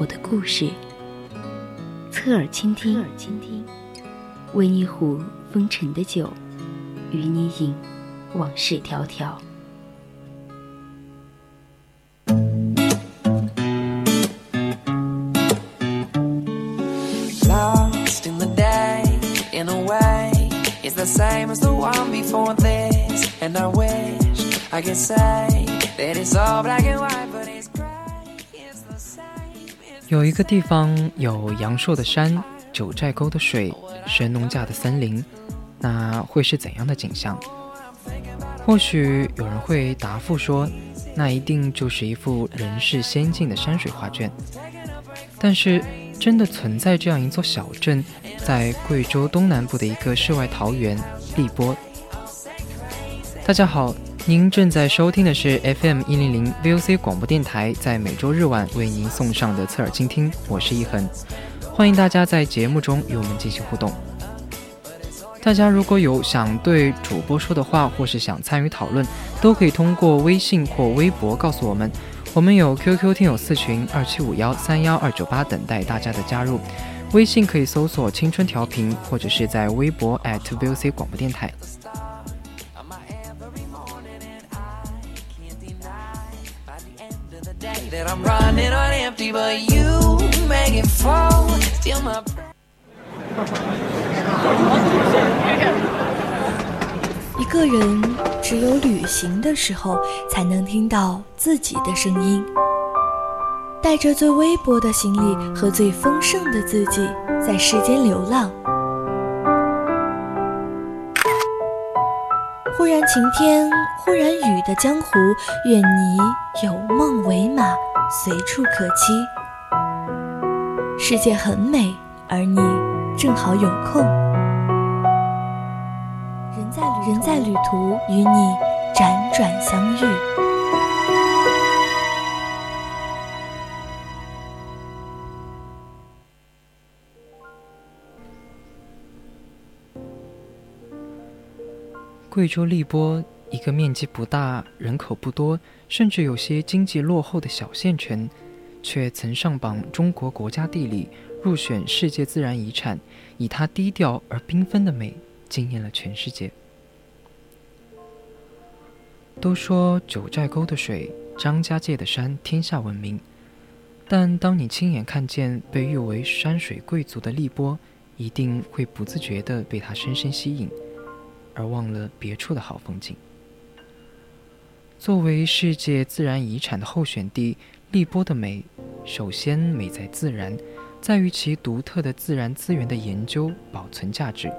我的故事，侧耳倾听，侧耳倾听，温一壶风尘的酒，与你饮往事迢迢。有一个地方有阳朔的山、九寨沟的水、神农架的森林，那会是怎样的景象？或许有人会答复说，那一定就是一幅人世仙境的山水画卷。但是，真的存在这样一座小镇，在贵州东南部的一个世外桃源——荔波。大家好，您正在收听的是 FM 一零零 VOC 广播电台，在每周日晚为您送上的侧耳倾听，我是一恒，欢迎大家在节目中与我们进行互动。大家如果有想对主播说的话，或是想参与讨论，都可以通过微信或微博告诉我们。我们有 QQ 听友四群二七五幺三幺二九八，等待大家的加入。微信可以搜索“青春调频”，或者是在微博 @VOC 广播电台。一个人只有旅行的时候，才能听到自己的声音。带着最微薄的行李和最丰盛的自己，在世间流浪。忽然晴天，忽然雨的江湖，愿你有梦为马，随处可栖。世界很美，而你正好有空。人在人在旅途，与你辗转相遇。贵州荔波，一个面积不大、人口不多，甚至有些经济落后的小县城，却曾上榜中国国家地理，入选世界自然遗产，以它低调而缤纷的美，惊艳了全世界。都说九寨沟的水、张家界的山天下闻名，但当你亲眼看见被誉为山水贵族的荔波，一定会不自觉地被它深深吸引。而忘了别处的好风景。作为世界自然遗产的候选地，荔波的美，首先美在自然，在于其独特的自然资源的研究保存价值。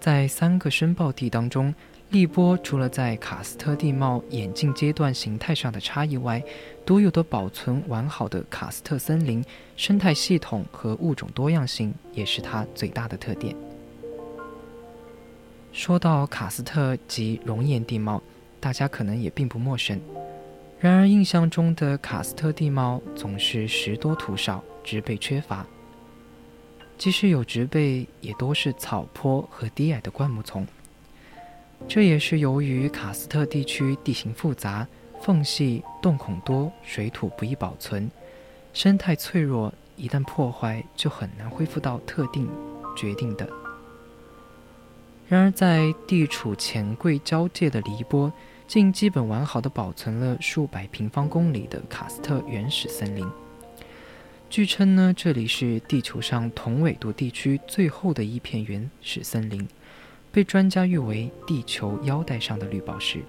在三个申报地当中，荔波除了在喀斯特地貌演进阶段形态上的差异外，独有的保存完好的喀斯特森林生态系统和物种多样性，也是它最大的特点。说到喀斯特及熔岩地貌，大家可能也并不陌生。然而，印象中的喀斯特地貌总是石多土少，植被缺乏。即使有植被，也多是草坡和低矮的灌木丛。这也是由于喀斯特地区地形复杂、缝隙洞孔多、水土不易保存、生态脆弱，一旦破坏就很难恢复到特定决定的。然而，在地处黔桂交界的黎波，竟基本完好的保存了数百平方公里的喀斯特原始森林。据称呢，这里是地球上同纬度地区最后的一片原始森林，被专家誉为地球腰带上的绿宝石。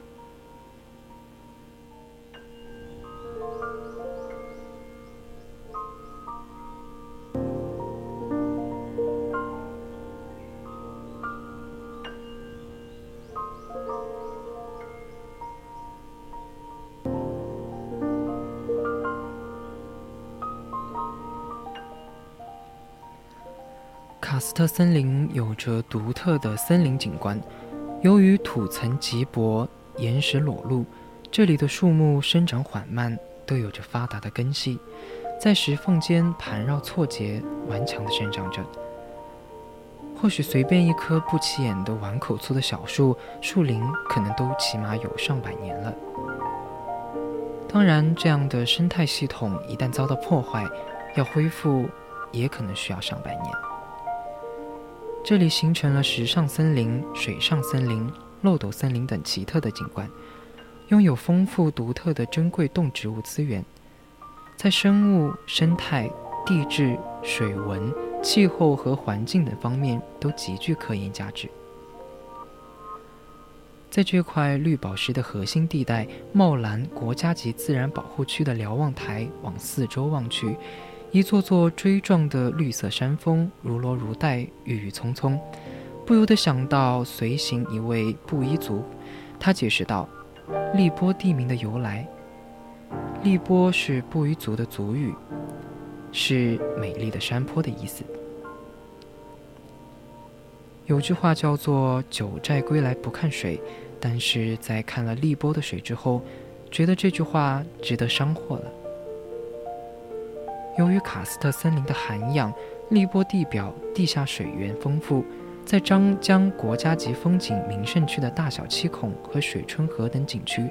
卡斯特森林有着独特的森林景观，由于土层极薄、岩石裸露，这里的树木生长缓慢，都有着发达的根系，在石缝间盘绕错节，顽强地生长着。或许随便一棵不起眼的碗口粗的小树，树龄可能都起码有上百年了。当然，这样的生态系统一旦遭到破坏，要恢复也可能需要上百年。这里形成了石上森林、水上森林、漏斗森林等奇特的景观，拥有丰富独特的珍贵动植物资源，在生物、生态、地质、水文。气候和环境等方面都极具科研价值。在这块绿宝石的核心地带——茂兰国家级自然保护区的瞭望台，往四周望去，一座座锥状的绿色山峰如罗如带，郁郁葱葱，不由得想到随行一位布依族。他解释道：“荔波地名的由来，荔波是布依族的族语。”是美丽的山坡的意思。有句话叫做“九寨归来不看水”，但是在看了荔波的水之后，觉得这句话值得商货了。由于喀斯特森林的涵养，荔波地表地下水源丰富，在张江国家级风景名胜区的大小七孔和水春河等景区，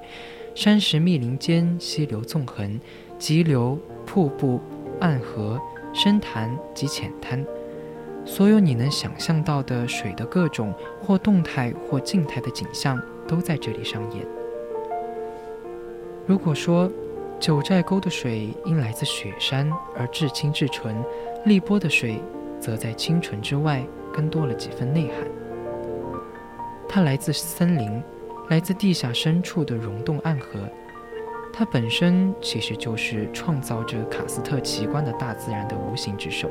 山石密林间溪流纵横，急流、瀑布。暗河、深潭及浅滩，所有你能想象到的水的各种或动态或静态的景象都在这里上演。如果说九寨沟的水因来自雪山而至清至纯，荔波的水则在清纯之外更多了几分内涵。它来自森林，来自地下深处的溶洞暗河。它本身其实就是创造着喀斯特奇观的大自然的无形之手，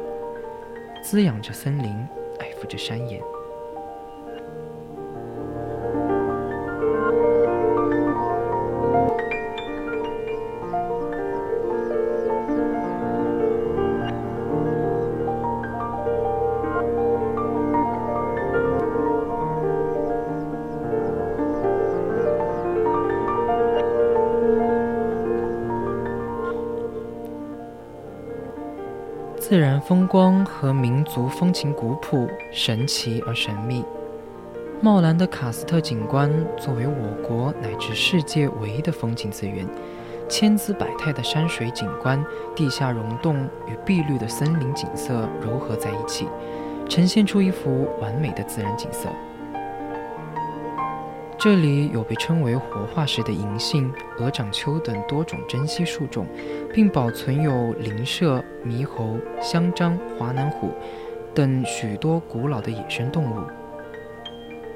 滋养着森林，爱抚着山岩。自然风光和民族风情古朴、神奇而神秘。茂兰的喀斯特景观作为我国乃至世界唯一的风景资源，千姿百态的山水景观、地下溶洞与碧绿的森林景色糅合在一起，呈现出一幅完美的自然景色。这里有被称为活化石的银杏、鹅掌楸等多种珍稀树种，并保存有灵麝、猕猴、香樟、华南虎等许多古老的野生动物。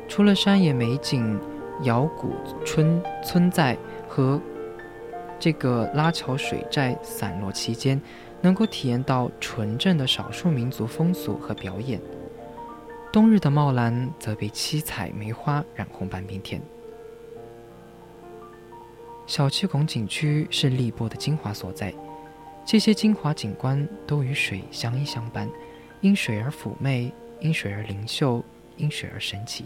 除了山野美景、瑶谷村村寨和这个拉桥水寨散落其间，能够体验到纯正的少数民族风俗和表演。冬日的茂兰则被七彩梅花染红半边天。小七孔景区是荔波的精华所在，这些精华景观都与水相依相伴，因水而妩媚，因水而灵秀，因水而神奇。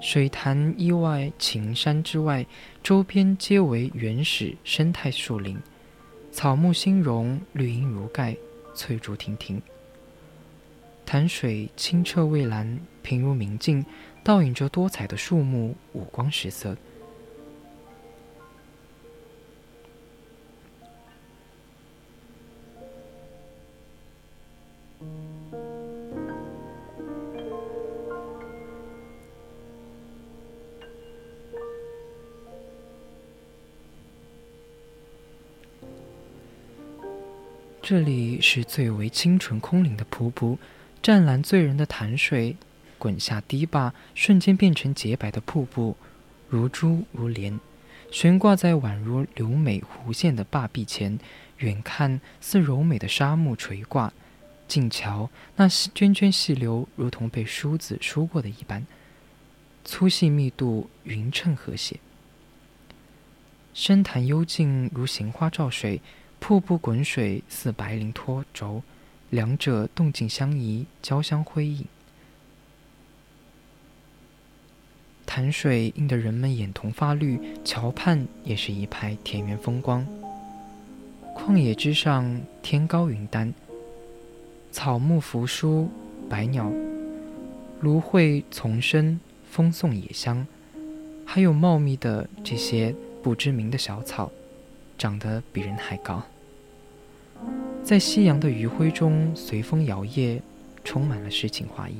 水潭依外，晴山之外，周边皆为原始生态树林，草木新荣，绿荫如盖，翠竹亭亭。潭水清澈蔚蓝，平如明镜，倒映着多彩的树木，五光十色。这里是最为清纯空灵的瀑布。湛蓝醉人的潭水，滚下堤坝，瞬间变成洁白的瀑布，如珠如莲，悬挂在宛如流美弧线的坝壁前。远看似柔美的沙幕垂挂，近瞧那涓涓细流，如同被梳子梳过的一般，粗细密度匀称和谐。深潭幽静如行花照水，瀑布滚水似白绫拖轴。两者动静相宜，交相辉映。潭水映得人们眼瞳发绿，桥畔也是一派田园风光。旷野之上，天高云淡，草木扶疏，百鸟芦荟丛生，风送野香，还有茂密的这些不知名的小草，长得比人还高。在夕阳的余晖中，随风摇曳，充满了诗情画意。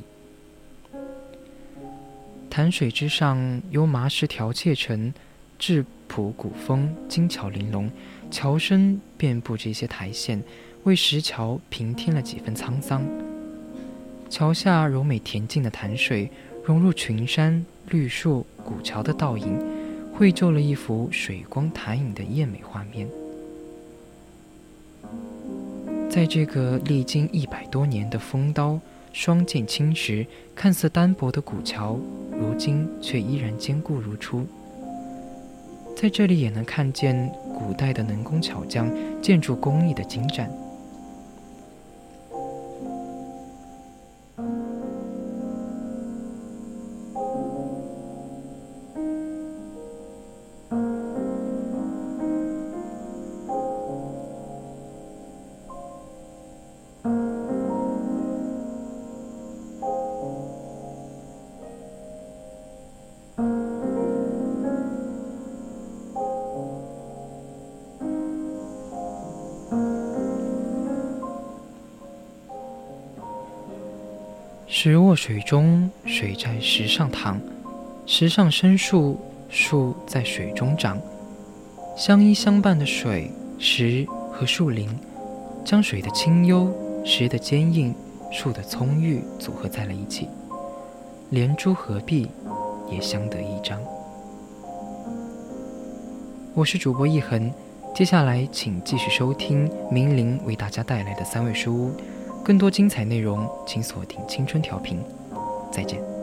潭水之上，由麻石条砌成质朴古风、精巧玲珑，桥身遍布着一些苔藓，为石桥平添了几分沧桑。桥下柔美恬静的潭水，融入群山、绿树、古桥的倒影，绘就了一幅水光潭影的艳美画面。在这个历经一百多年的风刀双剑侵蚀、看似单薄的古桥，如今却依然坚固如初。在这里也能看见古代的能工巧匠建筑工艺的精湛。石卧水中，水在石上躺；石上生树，树在水中长。相依相伴的水、石和树林，将水的清幽、石的坚硬、树的葱郁组合在了一起，连珠合璧，也相得益彰。我是主播一恒，接下来请继续收听明玲为大家带来的三味书屋。更多精彩内容，请锁定青春调频。再见。